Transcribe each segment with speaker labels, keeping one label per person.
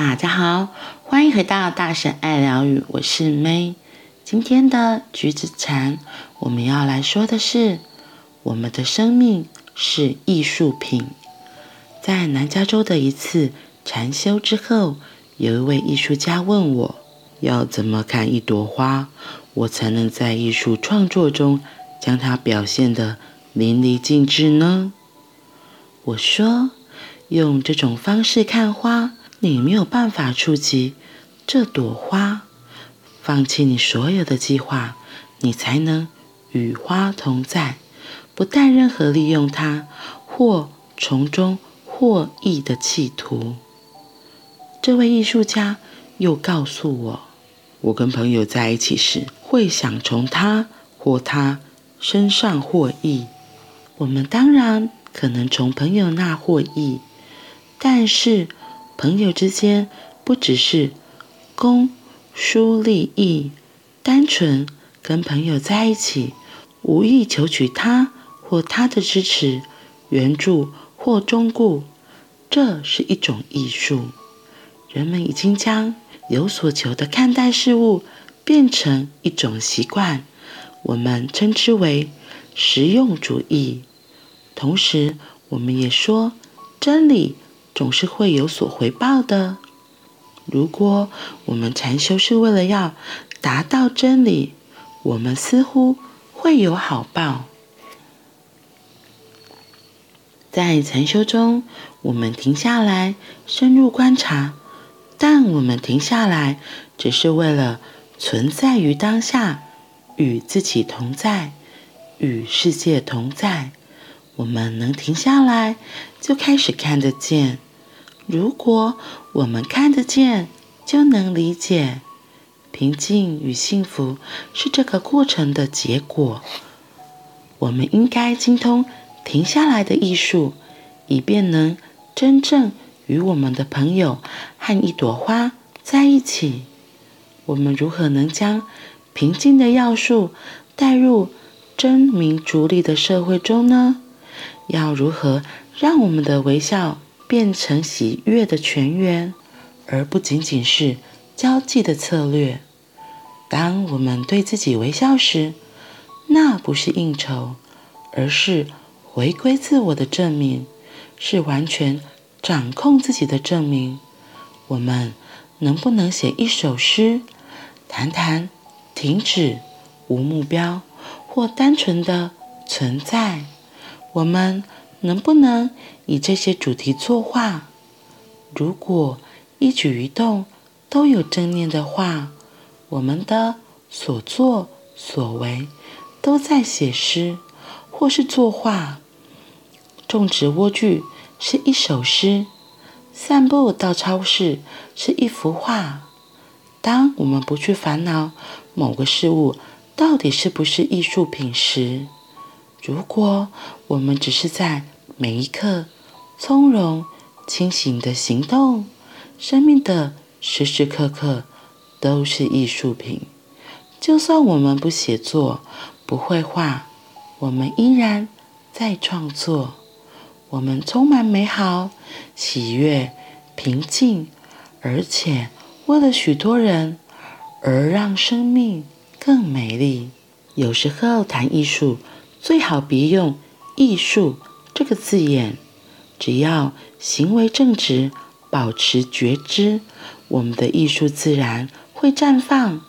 Speaker 1: 大家好，欢迎回到大婶爱疗愈，我是 May。今天的橘子禅，我们要来说的是，我们的生命是艺术品。在南加州的一次禅修之后，有一位艺术家问我，要怎么看一朵花，我才能在艺术创作中将它表现得淋漓尽致呢？我说，用这种方式看花，你没有办法触及这朵花。放弃你所有的计划，你才能与花同在，不带任何利用它或从中获益的企图。这位艺术家又告诉我，我跟朋友在一起时，会想从他或她身上获益。我们当然可能从朋友那获益。但是，朋友之间不只是公私利益，单纯跟朋友在一起，无意求取他或她的支持、援助或忠顾，这是一种艺术。人们已经将有所求的看待事物变成一种习惯，我们称之为实用主义。同时，我们也说真理。总是会有所回报的。如果我们禅修是为了要达到真理，我们似乎会有好报。在禅修中，我们停下来深入观察，但我们停下来只是为了存在于当下，与自己同在，与世界同在。我们能停下来，就开始看得见。如果我们看得见，就能理解。平静与幸福是这个过程的结果。我们应该精通停下来的艺术，以便能真正与我们的朋友和一朵花在一起。我们如何能将平静的要素带入争名逐利的社会中呢？要如何让我们的微笑变成喜悦的泉源，而不仅仅是交际的策略。当我们对自己微笑时，那不是应酬，而是回归自我的证明，是完全掌控自己的证明。我们能不能写一首诗，谈谈停止、无目标或单纯的存在？我们能不能以这些主题作画？如果一举一动都有正念的话，我们的所作所为都在写诗或是作画。种植莴苣是一首诗，散步到超市是一幅画。当我们不去烦恼某个事物到底是不是艺术品时，如果我们只是在每一刻从容、清醒的行动，生命的时时刻刻都是艺术品。就算我们不写作、不绘画，我们依然在创作。我们充满美好、喜悦、平静，而且为了许多人而让生命更美丽。有时候谈艺术，最好别用“艺术”。这个字眼，只要行为正直，保持觉知，我们的艺术自然会绽放，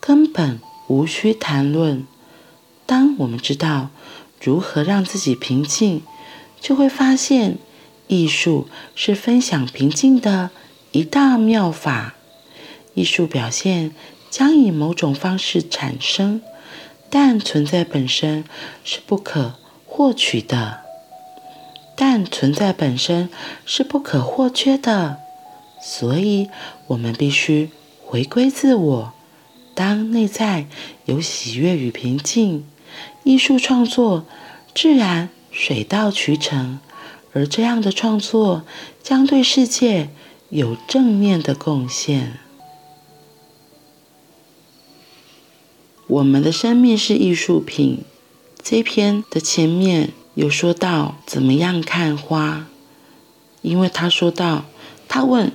Speaker 1: 根本无需谈论。当我们知道如何让自己平静，就会发现，艺术是分享平静的一大妙法。艺术表现将以某种方式产生，但存在本身是不可或缺的。但存在本身是不可或缺的，所以我们必须回归自我。当内在有喜悦与平静，艺术创作自然水到渠成，而这样的创作将对世界有正面的贡献。我们的生命是艺术品。这篇的前面。有说到怎么样看花，因为他说到，他问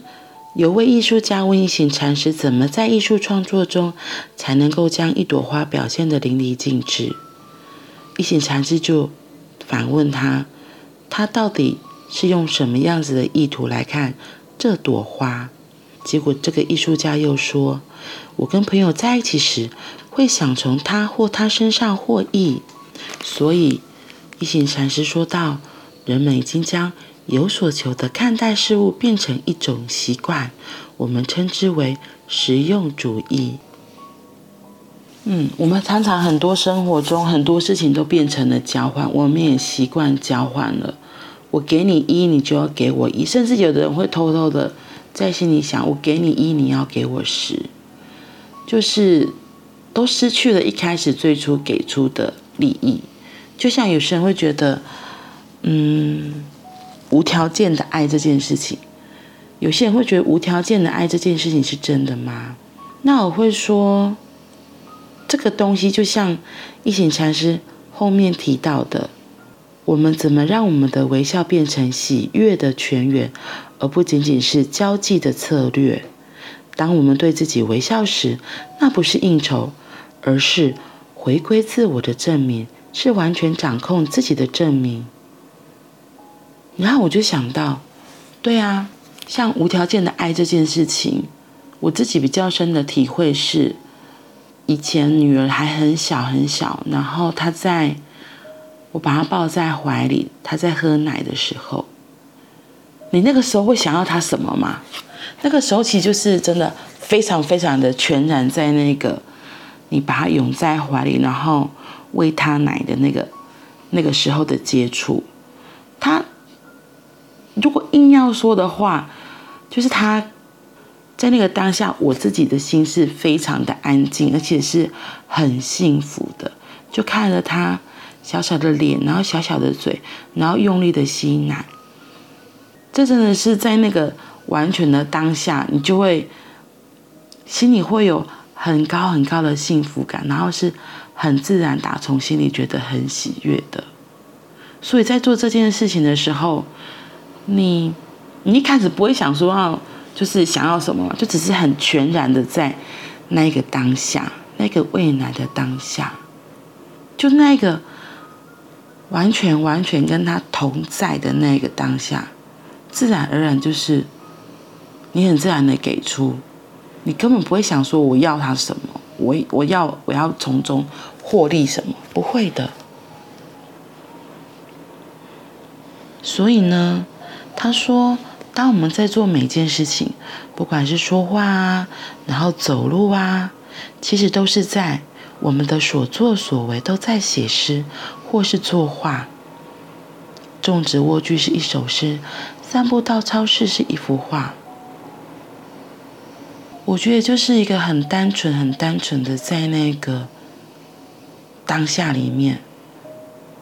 Speaker 1: 有位艺术家问一行禅师，怎么在艺术创作中才能够将一朵花表现得淋漓尽致？一行禅师就反问他，他到底是用什么样子的意图来看这朵花？结果这个艺术家又说，我跟朋友在一起时，会想从他或他身上获益。所以一行禅师说道，人们已经将有所求的看待事物变成一种习惯，我们称之为实用主义。嗯，我们常常很多生活中很多事情都变成了交换，我们也习惯交换了。我给你一，你就要给我一，甚至有的人会偷偷的在心里想：我给你一，你要给我十，就是都失去了一开始最初给出的利益。就像有些人会觉得，嗯。无条件的爱这件事情，有些人会觉得无条件的爱这件事情是真的吗？那我会说，这个东西就像一行禅师后面提到的，我们怎么让我们的微笑变成喜悦的泉源，而不仅仅是交际的策略？当我们对自己微笑时，那不是应酬，而是回归自我的证明，是完全掌控自己的证明。然后我就想到，对啊，像无条件的爱这件事情，我自己比较深的体会是，以前女儿还很小很小，然后她在，我把她抱在怀里，她在喝奶的时候，你那个时候会想要她什么吗？那个时候其实就是真的非常非常的全然在那个，你把他拥在怀里，然后喂他奶的那个那个时候的接触，他。如果硬要说的话，就是他在那个当下，我自己的心是非常的安静，而且是很幸福的。就看着他小小的脸，然后小小的嘴，然后用力的吸奶，这真的是在那个完全的当下，你就会心里会有很高很高的幸福感，然后是很自然打从心里觉得很喜悦的。所以在做这件事情的时候。你，你一开始不会想说要，就是想要什么，就只是很全然的在那个当下，那个未来的当下，就那个完全完全跟他同在的那个当下，自然而然就是你很自然的给出，你根本不会想说我要他什么，我我要我要从中获利什么，不会的。所以呢，他说：“当我们在做每件事情，不管是说话啊，然后走路啊，其实都是在我们的所作所为都在写诗或是作画。种植卧具是一首诗，散步到超市是一幅画。我觉得就是一个很单纯、很单纯的在那个当下里面，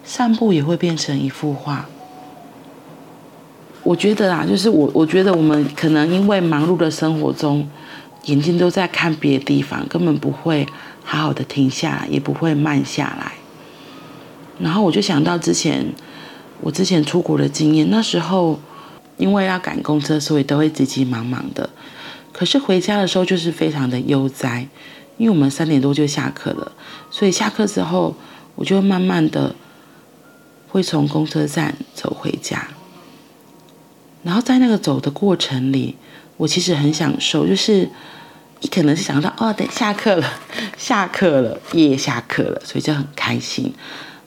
Speaker 1: 散步也会变成一幅画。”我觉得啊，就是我，我觉得我们可能因为忙碌的生活中，眼睛都在看别的地方，根本不会好好的停下来，也不会慢下来。然后我就想到之前我之前出国的经验，那时候因为要赶公车，所以都会急急忙忙的。可是回家的时候就是非常的悠哉，因为我们三点多就下课了，所以下课之后我就慢慢的会从公车站走回家。然后在那个走的过程里，我其实很享受，就是你可能是想到哦，等下课了，下课了，也下课了，所以就很开心。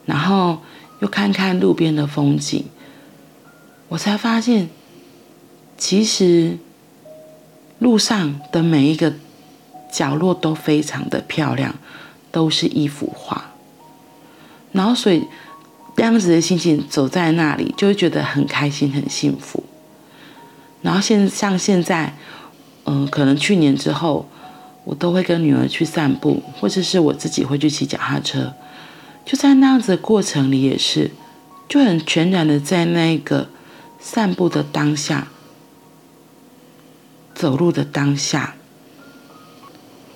Speaker 1: 然后又看看路边的风景，我才发现，其实路上的每一个角落都非常的漂亮，都是一幅画。然后所以这样子的心情走在那里，就会觉得很开心，很幸福。然后现像现在，嗯，可能去年之后，我都会跟女儿去散步，或者是我自己会去骑脚踏车，就在那样子的过程里也是，就很全然的在那个散步的当下，走路的当下，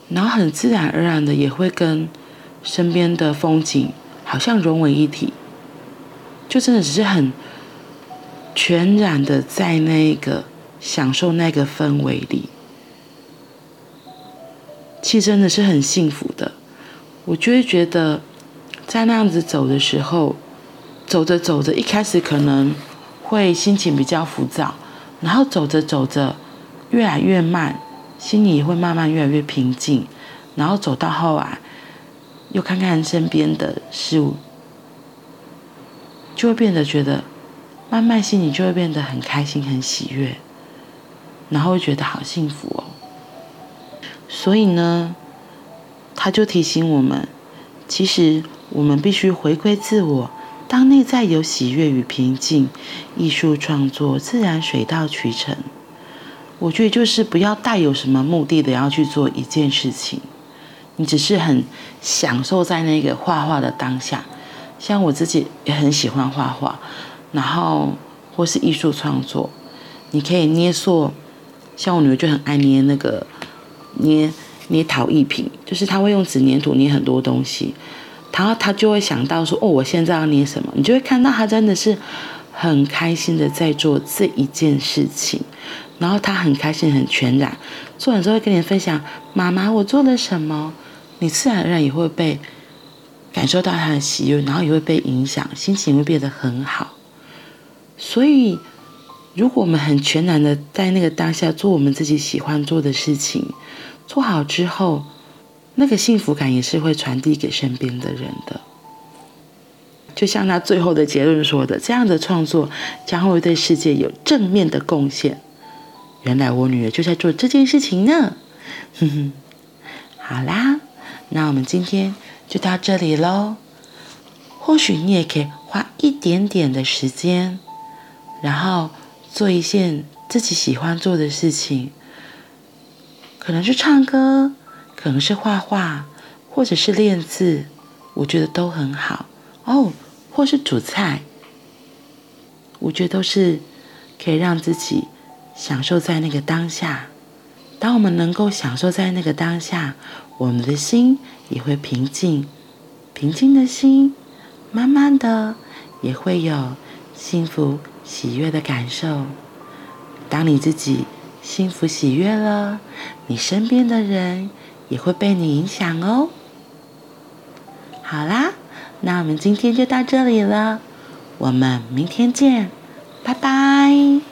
Speaker 1: 然后很自然而然的也会跟身边的风景好像融为一体，就真的只是很全然的在那个。享受那个氛围里，其实真的是很幸福的。我就会觉得，在那样子走的时候，走着走着，一开始可能会心情比较浮躁，然后走着走着，越来越慢，心里也会慢慢越来越平静，然后走到后来，又看看身边的事物，就会变得觉得，慢慢心里就会变得很开心、很喜悦。然后会觉得好幸福哦，所以呢，他就提醒我们，其实我们必须回归自我。当内在有喜悦与平静，艺术创作自然水到渠成。我觉得就是不要带有什么目的的要去做一件事情，你只是很享受在那个画画的当下。像我自己也很喜欢画画，然后或是艺术创作，你可以捏塑。像我女儿就很爱捏那个捏捏陶艺品，就是她会用纸黏土捏很多东西，然后她就会想到说：“哦，我现在要捏什么？”你就会看到她真的是很开心的在做这一件事情，然后他很开心、很全然，做完之后会跟你分享：“妈妈，我做了什么？”你自然而然也会被感受到他的喜悦，然后也会被影响，心情会变得很好。所以。如果我们很全然的在那个当下做我们自己喜欢做的事情，做好之后，那个幸福感也是会传递给身边的人的。就像他最后的结论说的，这样的创作将会对世界有正面的贡献。原来我女儿就在做这件事情呢。哼哼，好啦，那我们今天就到这里喽。或许你也可以花一点点的时间，然后。做一件自己喜欢做的事情，可能是唱歌，可能是画画，或者是练字，我觉得都很好哦。或是煮菜，我觉得都是可以让自己享受在那个当下。当我们能够享受在那个当下，我们的心也会平静，平静的心，慢慢的也会有幸福。喜悦的感受，当你自己幸福喜悦了，你身边的人也会被你影响哦。好啦，那我们今天就到这里了，我们明天见，拜拜。